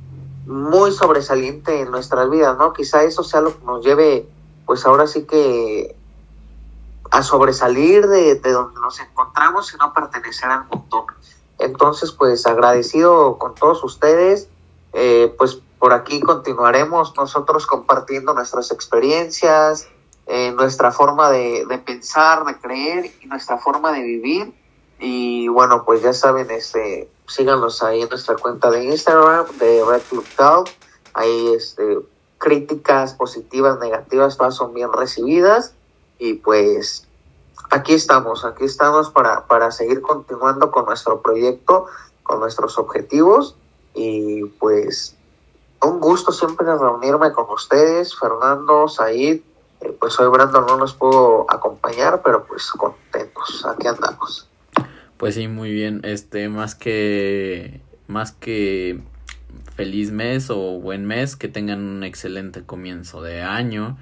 muy sobresaliente en nuestras vidas, ¿no? Quizá eso sea lo que nos lleve, pues ahora sí que a sobresalir de, donde nos encontramos y no pertenecer al montón. Entonces, pues agradecido con todos ustedes, eh, pues por aquí continuaremos nosotros compartiendo nuestras experiencias, eh, nuestra forma de, de, pensar, de creer y nuestra forma de vivir. Y bueno, pues ya saben, este, síganos ahí en nuestra cuenta de Instagram de Red Club Talk. Ahí este, críticas positivas, negativas, todas son bien recibidas. Y pues aquí estamos, aquí estamos para, para seguir continuando con nuestro proyecto, con nuestros objetivos. Y pues un gusto siempre reunirme con ustedes, Fernando, Said. Eh, pues hoy Brandon no nos pudo acompañar, pero pues contentos, aquí andamos. Pues sí, muy bien. Este, más que más que feliz mes o buen mes, que tengan un excelente comienzo de año,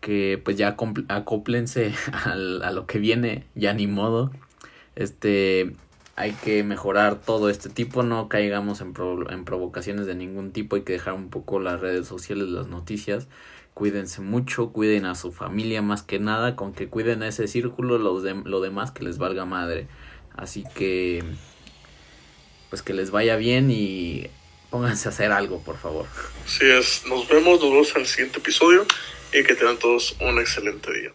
que pues ya acoplense a, a lo que viene, ya ni modo. Este, hay que mejorar todo este tipo, no caigamos en, en provocaciones de ningún tipo, hay que dejar un poco las redes sociales, las noticias. Cuídense mucho, cuiden a su familia más que nada, con que cuiden ese círculo, los de, lo demás que les valga madre. Así que, pues que les vaya bien y pónganse a hacer algo, por favor. Así es, nos vemos, nos vemos en el siguiente episodio y que tengan todos un excelente día.